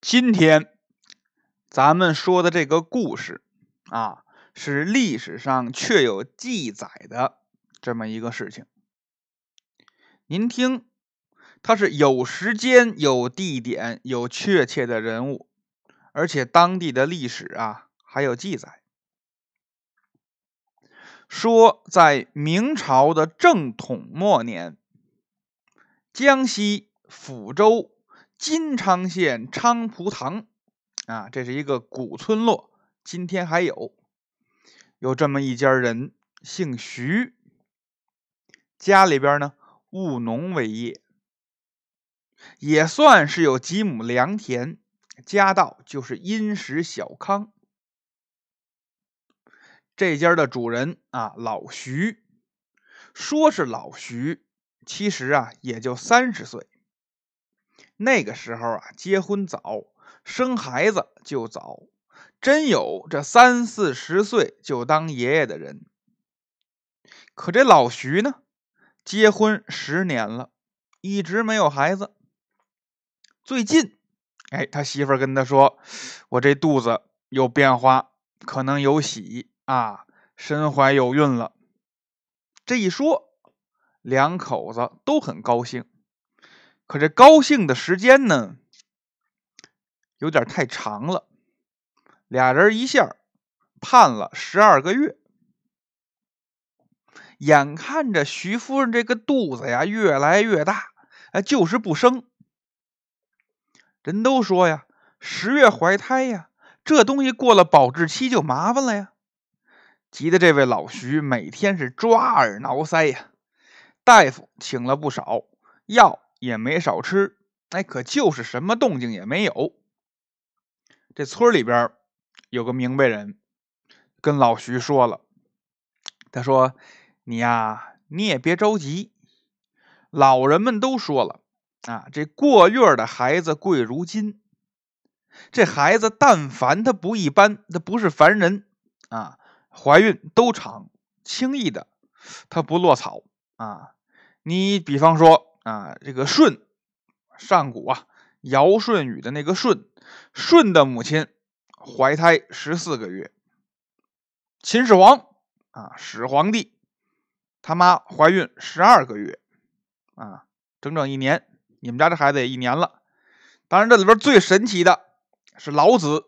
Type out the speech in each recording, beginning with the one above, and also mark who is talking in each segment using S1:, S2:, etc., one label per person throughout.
S1: 今天咱们说的这个故事啊，是历史上确有记载的这么一个事情。您听，它是有时间、有地点、有确切的人物，而且当地的历史啊还有记载，说在明朝的正统末年，江西抚州。金昌县昌蒲塘，啊，这是一个古村落，今天还有。有这么一家人，姓徐，家里边呢务农为业，也算是有几亩良田，家道就是殷实小康。这家的主人啊，老徐，说是老徐，其实啊也就三十岁。那个时候啊，结婚早，生孩子就早，真有这三四十岁就当爷爷的人。可这老徐呢，结婚十年了，一直没有孩子。最近，哎，他媳妇跟他说：“我这肚子有变化，可能有喜啊，身怀有孕了。”这一说，两口子都很高兴。可这高兴的时间呢，有点太长了，俩人一下盼了十二个月，眼看着徐夫人这个肚子呀越来越大，哎，就是不生。人都说呀，十月怀胎呀，这东西过了保质期就麻烦了呀。急得这位老徐每天是抓耳挠腮呀，大夫请了不少药。也没少吃，哎，可就是什么动静也没有。这村里边有个明白人，跟老徐说了，他说：“你呀，你也别着急。老人们都说了啊，这过月的孩子贵如金。这孩子但凡他不一般，他不是凡人啊，怀孕都长，轻易的他不落草啊。你比方说。”啊，这个舜，上古啊，尧舜禹的那个舜，舜的母亲怀胎十四个月。秦始皇啊，始皇帝他妈怀孕十二个月，啊，整整一年。你们家这孩子也一年了。当然，这里边最神奇的是老子，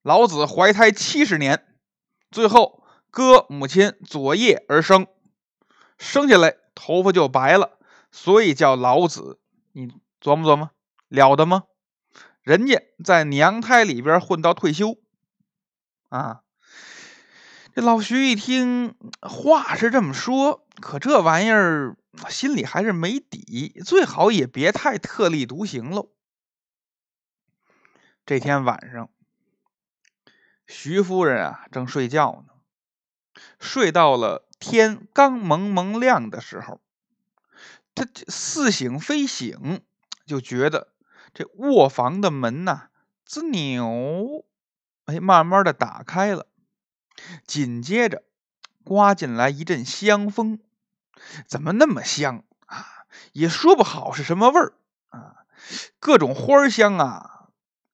S1: 老子怀胎七十年，最后割母亲左腋而生，生下来头发就白了。所以叫老子，你琢磨琢磨，了得吗？人家在娘胎里边混到退休，啊！这老徐一听话是这么说，可这玩意儿心里还是没底，最好也别太特立独行喽。这天晚上，徐夫人啊正睡觉呢，睡到了天刚蒙蒙亮的时候。他似醒非醒，就觉得这卧房的门呐，吱扭，哎，慢慢的打开了。紧接着，刮进来一阵香风，怎么那么香啊？也说不好是什么味儿啊，各种花香啊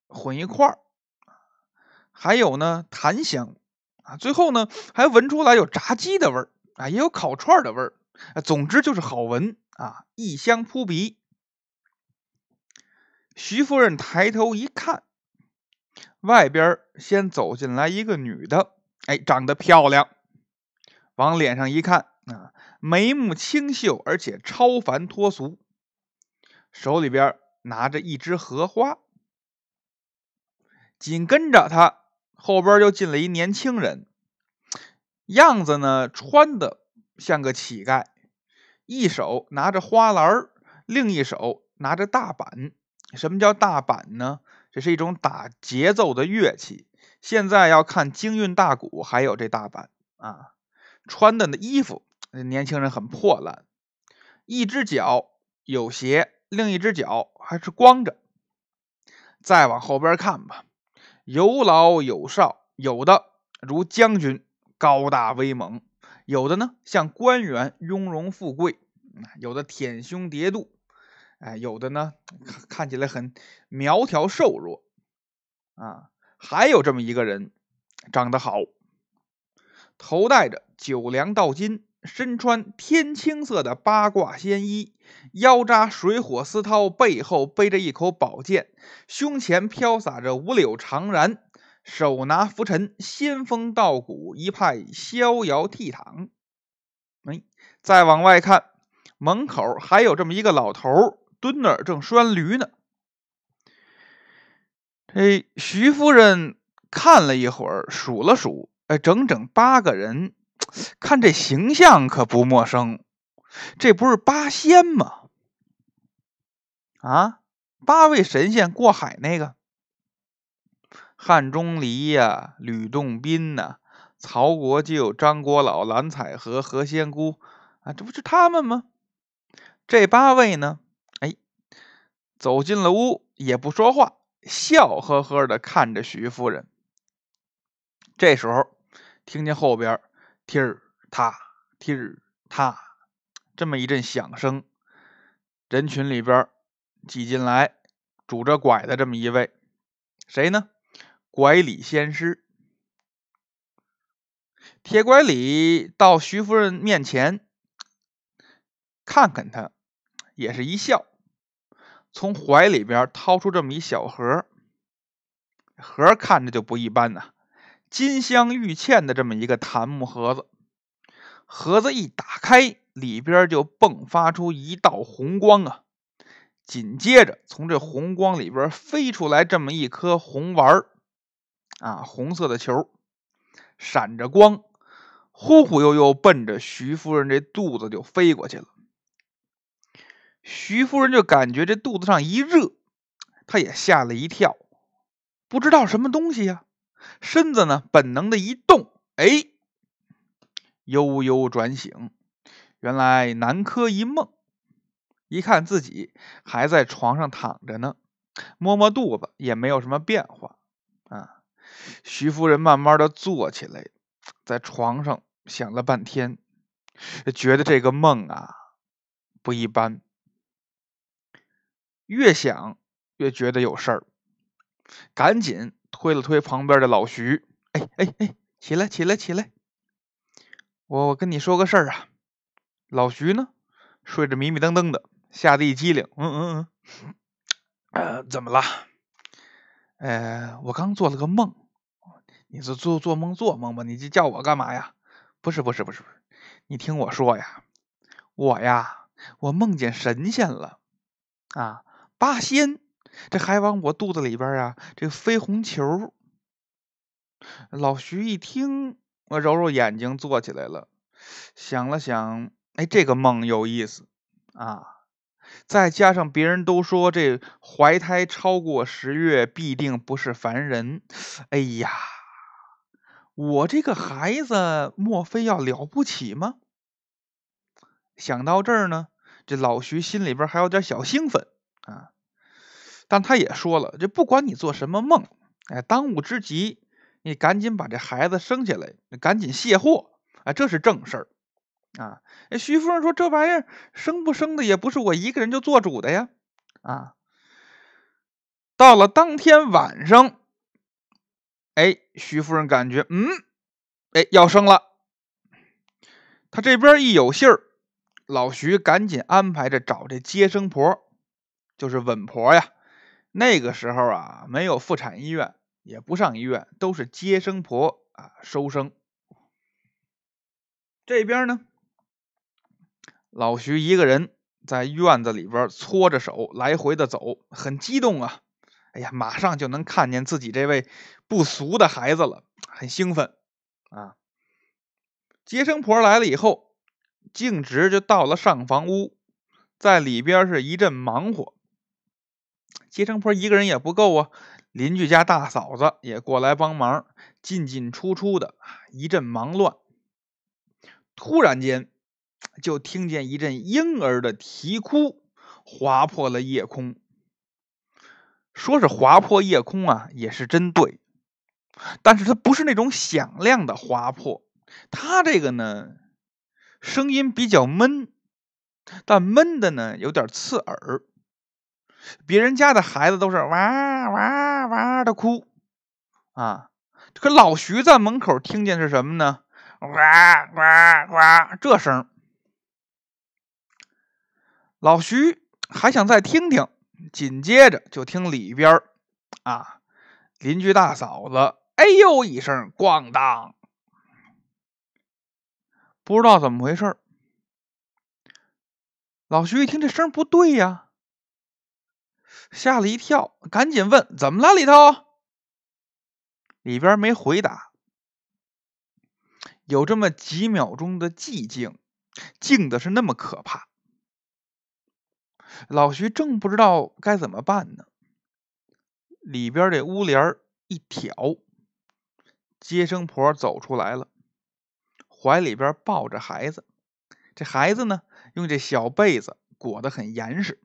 S1: 混一块儿，还有呢檀香啊，最后呢还闻出来有炸鸡的味儿啊，也有烤串的味儿，总之就是好闻。啊，异香扑鼻。徐夫人抬头一看，外边先走进来一个女的，哎，长得漂亮。往脸上一看，啊，眉目清秀，而且超凡脱俗，手里边拿着一支荷花。紧跟着她后边又进了一年轻人，样子呢，穿的像个乞丐。一手拿着花篮另一手拿着大板。什么叫大板呢？这是一种打节奏的乐器。现在要看京韵大鼓，还有这大板啊。穿的那衣服，年轻人很破烂，一只脚有鞋，另一只脚还是光着。再往后边看吧，有老有少，有的如将军，高大威猛。有的呢，像官员雍容富贵；有的舔胸叠肚，哎，有的呢看起来很苗条瘦弱，啊，还有这么一个人，长得好，头戴着九梁道巾，身穿天青色的八卦仙衣，腰扎水火丝绦，背后背着一口宝剑，胸前飘洒着五柳长髯，手拿拂尘，仙风道骨，一派逍遥倜傥。哎，再往外看，门口还有这么一个老头。蹲那儿正拴驴呢，这徐夫人看了一会儿，数了数，哎，整整八个人，看这形象可不陌生，这不是八仙吗？啊，八位神仙过海那个，汉钟离呀，吕洞宾呐，曹国舅、张国老、蓝采和、何仙姑啊，这不是他们吗？这八位呢？哎走进了屋，也不说话，笑呵呵的看着徐夫人。这时候，听见后边“踢儿踏踢儿踏”这么一阵响声，人群里边挤进来拄着拐的这么一位，谁呢？拐李仙师。铁拐李到徐夫人面前，看看他，也是一笑。从怀里边掏出这么一小盒，盒看着就不一般呐，金镶玉嵌的这么一个檀木盒子，盒子一打开，里边就迸发出一道红光啊！紧接着从这红光里边飞出来这么一颗红丸儿啊，红色的球，闪着光，忽忽悠悠奔着徐夫人这肚子就飞过去了。徐夫人就感觉这肚子上一热，她也吓了一跳，不知道什么东西呀，身子呢本能的一动，哎，悠悠转醒，原来南柯一梦，一看自己还在床上躺着呢，摸摸肚子也没有什么变化啊。徐夫人慢慢的坐起来，在床上想了半天，觉得这个梦啊不一般。越想越觉得有事儿，赶紧推了推旁边的老徐，哎哎哎，起来起来起来！我我跟你说个事儿啊。老徐呢，睡着迷迷瞪瞪的，吓得一激灵，嗯嗯嗯，呃，怎么了？呃，我刚做了个梦。你是做做梦做梦吧？你这叫我干嘛呀？不是不是不是不是，你听我说呀，我呀，我梦见神仙了啊！八仙，这还往我肚子里边啊，这飞红球。老徐一听，我揉揉眼睛，坐起来了，想了想，哎，这个梦有意思啊！再加上别人都说这怀胎超过十月必定不是凡人，哎呀，我这个孩子莫非要了不起吗？想到这儿呢，这老徐心里边还有点小兴奋啊。但他也说了，这不管你做什么梦，哎，当务之急，你赶紧把这孩子生下来，赶紧卸货，啊，这是正事儿，啊。徐夫人说：“这玩意儿生不生的也不是我一个人就做主的呀，啊。”到了当天晚上，哎，徐夫人感觉，嗯，哎，要生了。他这边一有信儿，老徐赶紧安排着找这接生婆，就是稳婆呀。那个时候啊，没有妇产医院，也不上医院，都是接生婆啊收生。这边呢，老徐一个人在院子里边搓着手来回的走，很激动啊！哎呀，马上就能看见自己这位不俗的孩子了，很兴奋啊！接生婆来了以后，径直就到了上房屋，在里边是一阵忙活。接生婆一个人也不够啊，邻居家大嫂子也过来帮忙，进进出出的一阵忙乱。突然间，就听见一阵婴儿的啼哭，划破了夜空。说是划破夜空啊，也是真对，但是它不是那种响亮的划破，它这个呢，声音比较闷，但闷的呢有点刺耳。别人家的孩子都是哇哇哇的哭啊，可老徐在门口听见是什么呢？哇哇哇这声。老徐还想再听听，紧接着就听里边啊，邻居大嫂子哎呦一声，咣当，不知道怎么回事老徐一听这声不对呀，吓了一跳，赶紧问：“怎么了？里头？”里边没回答，有这么几秒钟的寂静，静的是那么可怕。老徐正不知道该怎么办呢，里边这屋帘一挑，接生婆走出来了，怀里边抱着孩子，这孩子呢用这小被子裹得很严实。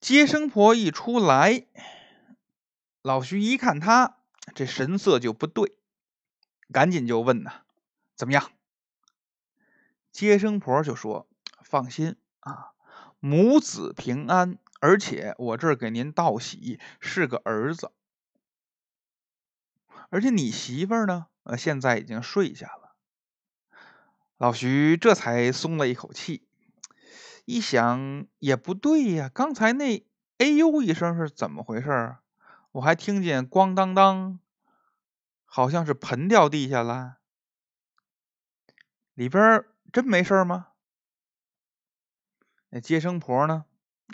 S1: 接生婆一出来，老徐一看他这神色就不对，赶紧就问呐：“怎么样？”接生婆就说：“放心啊。”母子平安，而且我这儿给您道喜，是个儿子。而且你媳妇呢？呃，现在已经睡下了。老徐这才松了一口气，一想也不对呀，刚才那哎呦一声是怎么回事？我还听见咣当当，好像是盆掉地下了。里边真没事吗？那接生婆呢，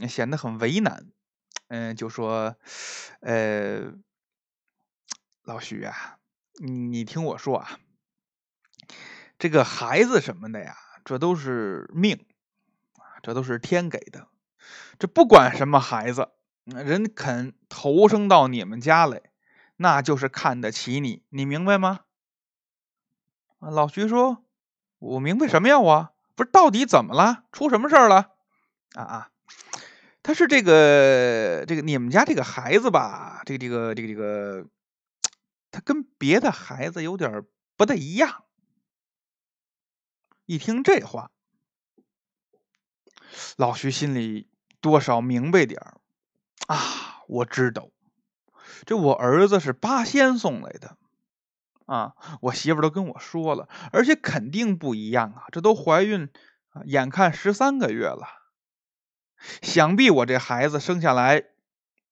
S1: 显得很为难，嗯，就说：“呃，老徐啊，你听我说啊，这个孩子什么的呀，这都是命，这都是天给的。这不管什么孩子，人肯投生到你们家来，那就是看得起你，你明白吗？”老徐说：“我明白什么呀？我不是到底怎么了？出什么事儿了？”啊啊，他是这个这个你们家这个孩子吧？这个这个这个这个，他跟别的孩子有点不太一样。一听这话，老徐心里多少明白点儿啊！我知道，这我儿子是八仙送来的啊！我媳妇都跟我说了，而且肯定不一样啊！这都怀孕，眼看十三个月了。想必我这孩子生下来，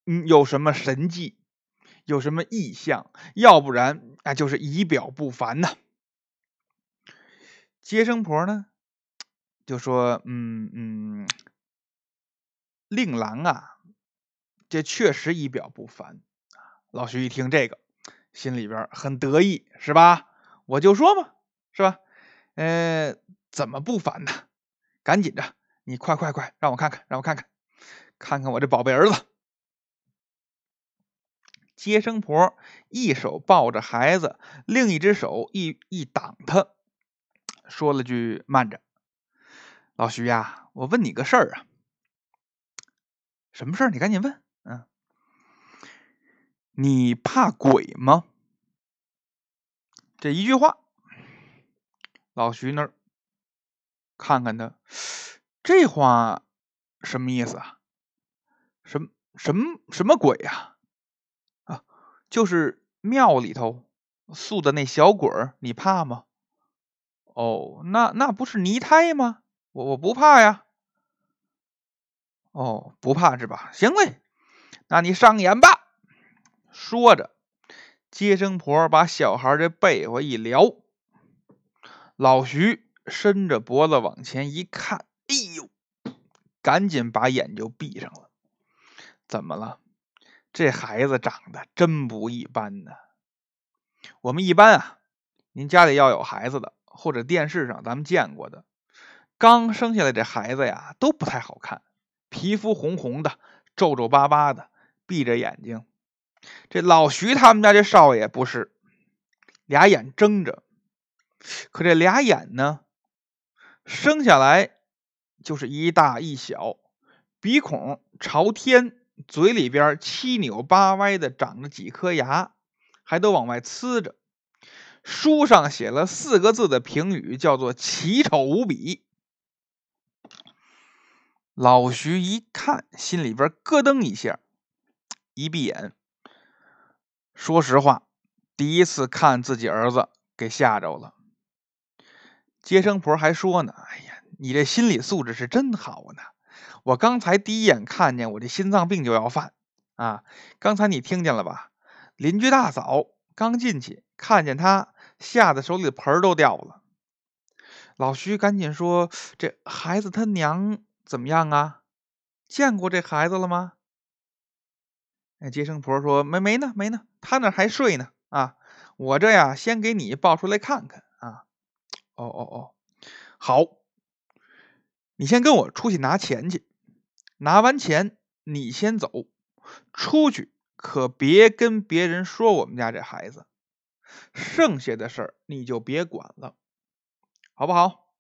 S1: 嗯，有什么神迹，有什么异象，要不然啊，就是仪表不凡呐。接生婆呢，就说：“嗯嗯，令郎啊，这确实仪表不凡。”老徐一听这个，心里边很得意，是吧？我就说嘛，是吧？呃，怎么不凡呢？赶紧的。你快快快，让我看看，让我看看，看看我这宝贝儿子。接生婆一手抱着孩子，另一只手一一挡他，说了句：“慢着，老徐呀，我问你个事儿啊。什么事儿？你赶紧问。嗯，你怕鬼吗？”这一句话，老徐那儿看看他。这话什么意思啊？什么什么什么鬼呀？啊，就是庙里头塑的那小鬼儿，你怕吗？哦，那那不是泥胎吗？我我不怕呀。哦，不怕是吧？行嘞，那你上演吧。说着，接生婆把小孩的被窝一撩，老徐伸着脖子往前一看。哎呦！赶紧把眼就闭上了。怎么了？这孩子长得真不一般呢。我们一般啊，您家里要有孩子的，或者电视上咱们见过的，刚生下来这孩子呀，都不太好看，皮肤红红的，皱皱巴巴的，闭着眼睛。这老徐他们家这少爷不是，俩眼睁着，可这俩眼呢，生下来。就是一大一小，鼻孔朝天，嘴里边七扭八歪的长着几颗牙，还都往外呲着。书上写了四个字的评语，叫做奇丑无比。老徐一看，心里边咯噔一下，一闭眼。说实话，第一次看自己儿子给吓着了。接生婆还说呢：“哎呀，你这心理素质是真好呢！我刚才第一眼看见，我这心脏病就要犯啊！刚才你听见了吧？邻居大嫂刚进去，看见他，吓得手里的盆都掉了。”老徐赶紧说：“这孩子他娘。”怎么样啊？见过这孩子了吗？那接生婆说没没呢，没呢，他那还睡呢。啊，我这呀，先给你抱出来看看啊。哦哦哦，好，你先跟我出去拿钱去，拿完钱你先走，出去可别跟别人说我们家这孩子，剩下的事儿你就别管了，好不好？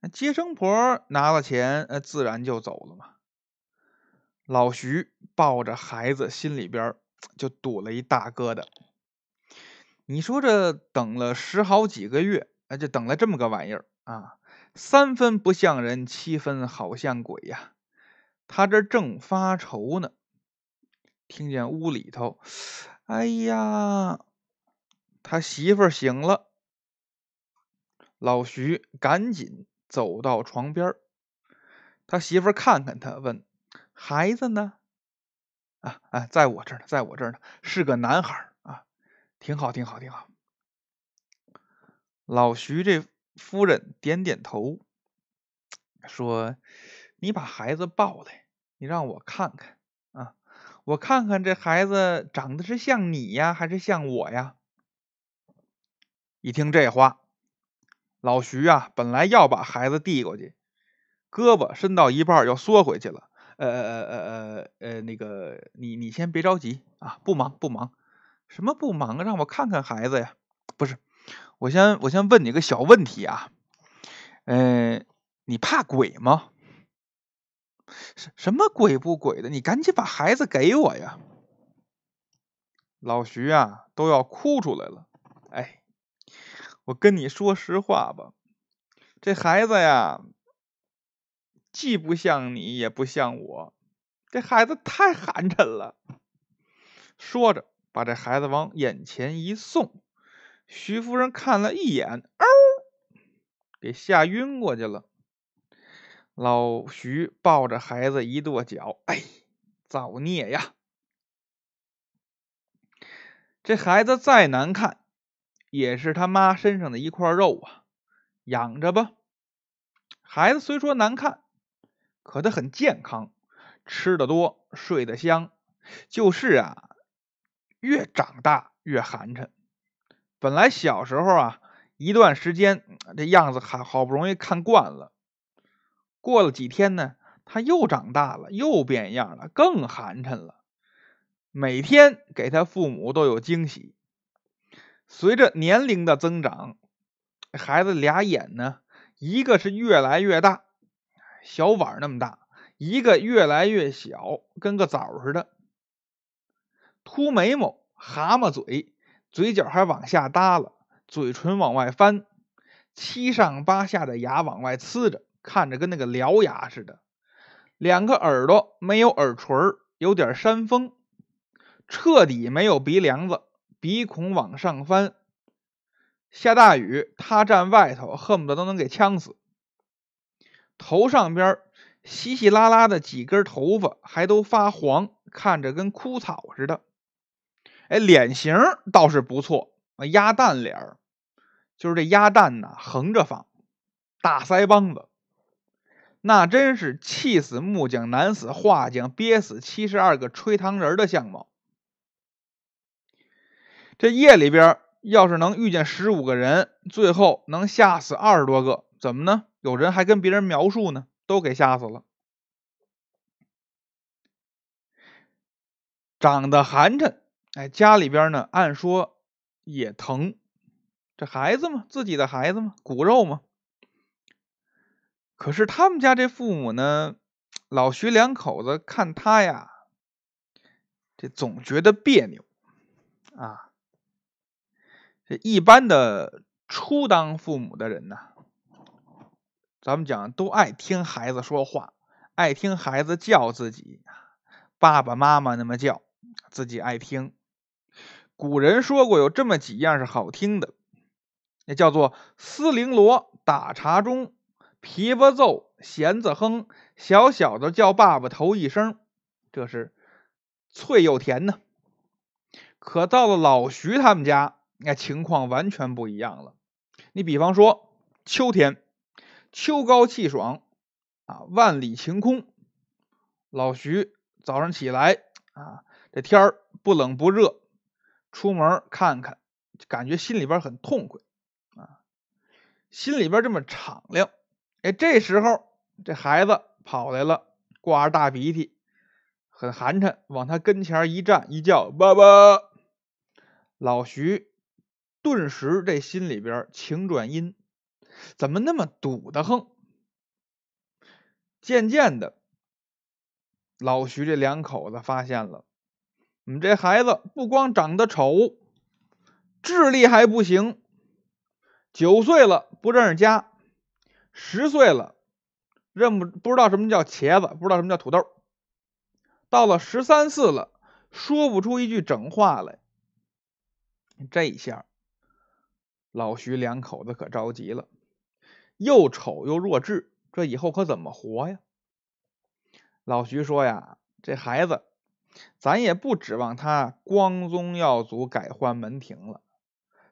S1: 那接生婆拿了钱，呃，自然就走了嘛。老徐抱着孩子，心里边就堵了一大疙瘩。你说这等了十好几个月，呃，就等了这么个玩意儿啊，三分不像人，七分好像鬼呀。他这正发愁呢，听见屋里头，哎呀，他媳妇醒了。老徐赶紧。走到床边他媳妇看看他，问：“孩子呢？”啊啊，在我这儿呢，在我这儿呢，是个男孩啊，挺好，挺好，挺好。老徐这夫人点点头，说：“你把孩子抱来，你让我看看啊，我看看这孩子长得是像你呀，还是像我呀？”一听这话。老徐啊，本来要把孩子递过去，胳膊伸到一半又缩回去了。呃呃呃呃呃，那个你你先别着急啊，不忙不忙，什么不忙？让我看看孩子呀。不是，我先我先问你个小问题啊。嗯，你怕鬼吗？什什么鬼不鬼的？你赶紧把孩子给我呀。老徐啊，都要哭出来了。哎。我跟你说实话吧，这孩子呀，既不像你，也不像我，这孩子太寒碜了。说着，把这孩子往眼前一送，徐夫人看了一眼，嗷，给吓晕过去了。老徐抱着孩子一跺脚，哎，造孽呀！这孩子再难看。也是他妈身上的一块肉啊，养着吧。孩子虽说难看，可他很健康，吃的多，睡得香。就是啊，越长大越寒碜。本来小时候啊，一段时间这样子还好不容易看惯了。过了几天呢，他又长大了，又变样了，更寒碜了。每天给他父母都有惊喜。随着年龄的增长，孩子俩眼呢，一个是越来越大，小碗那么大；一个越来越小，跟个枣似的。秃眉毛，蛤蟆嘴，嘴角还往下耷了，嘴唇往外翻，七上八下的牙往外呲着，看着跟那个獠牙似的。两个耳朵没有耳垂，有点山峰，彻底没有鼻梁子。鼻孔往上翻，下大雨，他站外头，恨不得都能给呛死。头上边稀稀拉拉的几根头发还都发黄，看着跟枯草似的。哎，脸型倒是不错，鸭蛋脸儿就是这鸭蛋呐，横着放，大腮帮子，那真是气死木匠，难死画匠，憋死七十二个吹糖人的相貌。这夜里边要是能遇见十五个人，最后能吓死二十多个，怎么呢？有人还跟别人描述呢，都给吓死了。长得寒碜，哎，家里边呢，按说也疼，这孩子嘛，自己的孩子嘛，骨肉嘛。可是他们家这父母呢，老徐两口子看他呀，这总觉得别扭啊。这一般的初当父母的人呢，咱们讲都爱听孩子说话，爱听孩子叫自己，爸爸妈妈那么叫，自己爱听。古人说过，有这么几样是好听的，那叫做丝绫罗打茶钟，琵琶奏弦子哼，小小的叫爸爸头一声，这是脆又甜呢。可到了老徐他们家，那情况完全不一样了。你比方说秋天，秋高气爽啊，万里晴空。老徐早上起来啊，这天儿不冷不热，出门看看，感觉心里边很痛快啊，心里边这么敞亮。哎，这时候这孩子跑来了，挂着大鼻涕，很寒碜，往他跟前一站，一叫爸爸。老徐顿时这心里边晴转阴，怎么那么堵得慌？渐渐的，老徐这两口子发现了，你这孩子不光长得丑，智力还不行。九岁了不认识家，十岁了认不不知道什么叫茄子，不知道什么叫土豆。到了十三四了，说不出一句整话来。这一下，老徐两口子可着急了，又丑又弱智，这以后可怎么活呀？老徐说呀：“这孩子，咱也不指望他光宗耀祖、改换门庭了。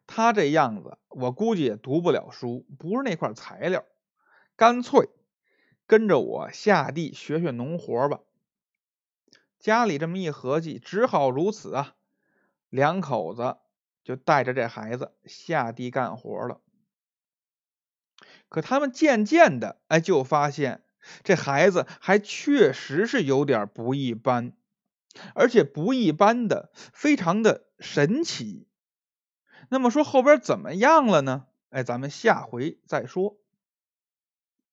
S1: 他这样子，我估计也读不了书，不是那块材料。干脆跟着我下地学学农活吧。”家里这么一合计，只好如此啊。两口子。就带着这孩子下地干活了，可他们渐渐的，哎，就发现这孩子还确实是有点不一般，而且不一般的非常的神奇。那么说后边怎么样了呢？哎，咱们下回再说。